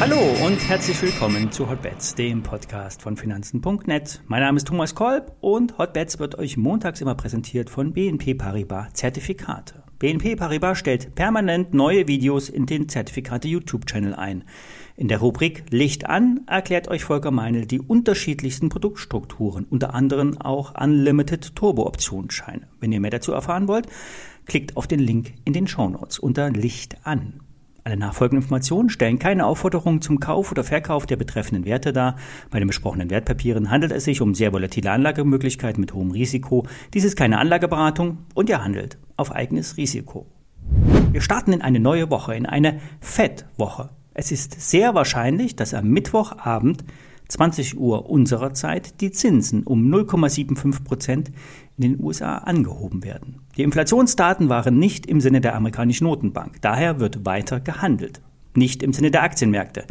Hallo und herzlich willkommen zu Hotbets, dem Podcast von Finanzen.net. Mein Name ist Thomas Kolb und Hotbets wird euch montags immer präsentiert von BNP Paribas Zertifikate. BNP Paribas stellt permanent neue Videos in den Zertifikate YouTube-Channel ein. In der Rubrik Licht an erklärt euch Volker Meinl die unterschiedlichsten Produktstrukturen, unter anderem auch Unlimited Turbo-Optionsscheine. Wenn ihr mehr dazu erfahren wollt, klickt auf den Link in den Show Notes unter Licht an. Alle nachfolgenden Informationen stellen keine Aufforderung zum Kauf oder Verkauf der betreffenden Werte dar. Bei den besprochenen Wertpapieren handelt es sich um sehr volatile Anlagemöglichkeiten mit hohem Risiko. Dies ist keine Anlageberatung und ihr handelt auf eigenes Risiko. Wir starten in eine neue Woche, in eine FED-Woche. Es ist sehr wahrscheinlich, dass am Mittwochabend 20 Uhr unserer Zeit die Zinsen um 0,75 Prozent in den USA angehoben werden. Die Inflationsdaten waren nicht im Sinne der amerikanischen Notenbank. Daher wird weiter gehandelt. Nicht im Sinne der Aktienmärkte.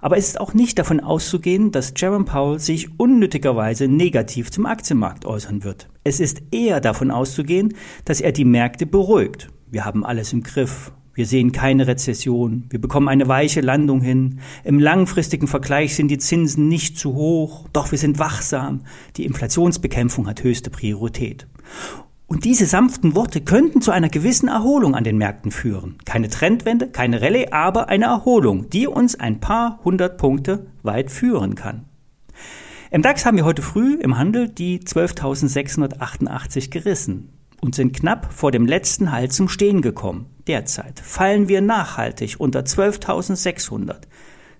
Aber es ist auch nicht davon auszugehen, dass Jerome Powell sich unnötigerweise negativ zum Aktienmarkt äußern wird. Es ist eher davon auszugehen, dass er die Märkte beruhigt. Wir haben alles im Griff. Wir sehen keine Rezession. Wir bekommen eine weiche Landung hin. Im langfristigen Vergleich sind die Zinsen nicht zu hoch. Doch wir sind wachsam. Die Inflationsbekämpfung hat höchste Priorität. Und diese sanften Worte könnten zu einer gewissen Erholung an den Märkten führen. Keine Trendwende, keine Rallye, aber eine Erholung, die uns ein paar hundert Punkte weit führen kann. Im DAX haben wir heute früh im Handel die 12.688 gerissen und sind knapp vor dem letzten Halt zum Stehen gekommen. Derzeit fallen wir nachhaltig unter 12.600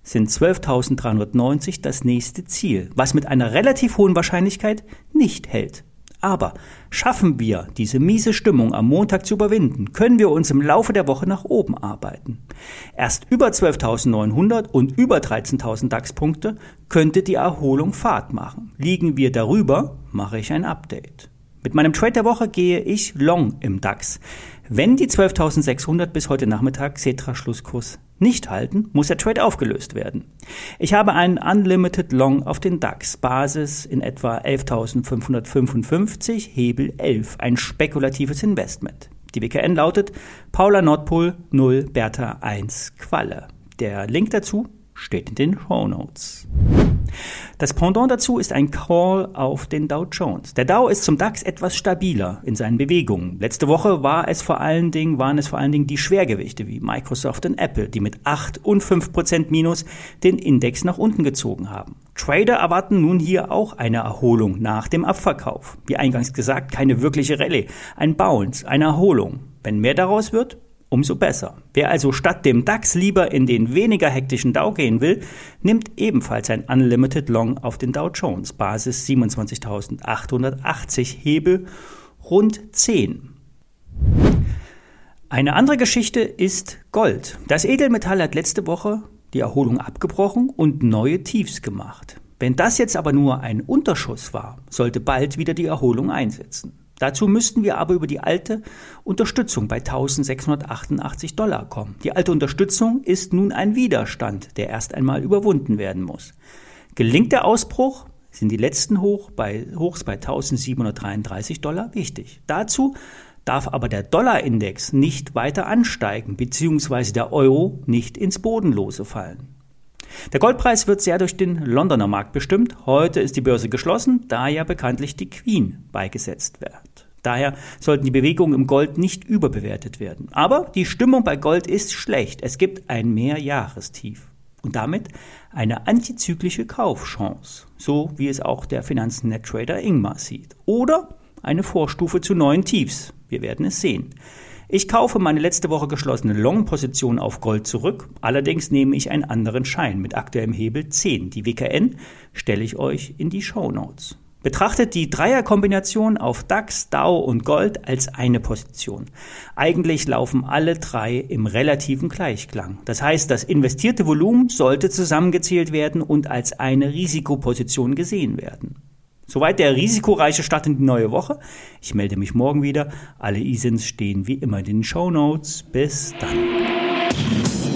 sind 12.390 das nächste Ziel, was mit einer relativ hohen Wahrscheinlichkeit nicht hält. Aber schaffen wir diese miese Stimmung am Montag zu überwinden, können wir uns im Laufe der Woche nach oben arbeiten. Erst über 12.900 und über 13.000 DAX-Punkte könnte die Erholung Fahrt machen. Liegen wir darüber, mache ich ein Update. Mit meinem Trade der Woche gehe ich long im DAX. Wenn die 12.600 bis heute Nachmittag Cetra Schlusskurs nicht halten, muss der Trade aufgelöst werden. Ich habe einen Unlimited Long auf den DAX, Basis in etwa 11.555, Hebel 11, ein spekulatives Investment. Die WKN lautet Paula Nordpol 0 Bertha 1 Qualle. Der Link dazu steht in den Show Notes. Das Pendant dazu ist ein Call auf den Dow Jones. Der Dow ist zum DAX etwas stabiler in seinen Bewegungen. Letzte Woche war es vor allen Dingen, waren es vor allen Dingen die Schwergewichte wie Microsoft und Apple, die mit 8 und 5 Prozent Minus den Index nach unten gezogen haben. Trader erwarten nun hier auch eine Erholung nach dem Abverkauf. Wie eingangs gesagt, keine wirkliche Rallye, ein Bounce, eine Erholung. Wenn mehr daraus wird, umso besser. Wer also statt dem DAX lieber in den weniger hektischen Dow gehen will, nimmt ebenfalls ein Unlimited Long auf den Dow Jones, Basis 27.880 Hebel, rund 10. Eine andere Geschichte ist Gold. Das Edelmetall hat letzte Woche die Erholung abgebrochen und neue Tiefs gemacht. Wenn das jetzt aber nur ein Unterschuss war, sollte bald wieder die Erholung einsetzen. Dazu müssten wir aber über die alte Unterstützung bei 1688 Dollar kommen. Die alte Unterstützung ist nun ein Widerstand, der erst einmal überwunden werden muss. Gelingt der Ausbruch, sind die letzten Hoch bei, Hochs bei 1733 Dollar wichtig. Dazu darf aber der Dollarindex nicht weiter ansteigen, beziehungsweise der Euro nicht ins Bodenlose fallen. Der Goldpreis wird sehr durch den Londoner Markt bestimmt. Heute ist die Börse geschlossen, da ja bekanntlich die Queen beigesetzt wird. Daher sollten die Bewegungen im Gold nicht überbewertet werden. Aber die Stimmung bei Gold ist schlecht. Es gibt ein Mehrjahrestief und damit eine antizyklische Kaufchance, so wie es auch der Finanzen-Net-Trader Ingmar sieht. Oder eine Vorstufe zu neuen Tiefs. Wir werden es sehen. Ich kaufe meine letzte Woche geschlossene Long-Position auf Gold zurück. Allerdings nehme ich einen anderen Schein mit aktuellem Hebel 10. Die WKN stelle ich euch in die Show Notes. Betrachtet die Dreierkombination auf DAX, DAO und Gold als eine Position. Eigentlich laufen alle drei im relativen Gleichklang. Das heißt, das investierte Volumen sollte zusammengezählt werden und als eine Risikoposition gesehen werden. Soweit der risikoreiche Start in die neue Woche. Ich melde mich morgen wieder. Alle ISINs stehen wie immer in den Show Notes. Bis dann.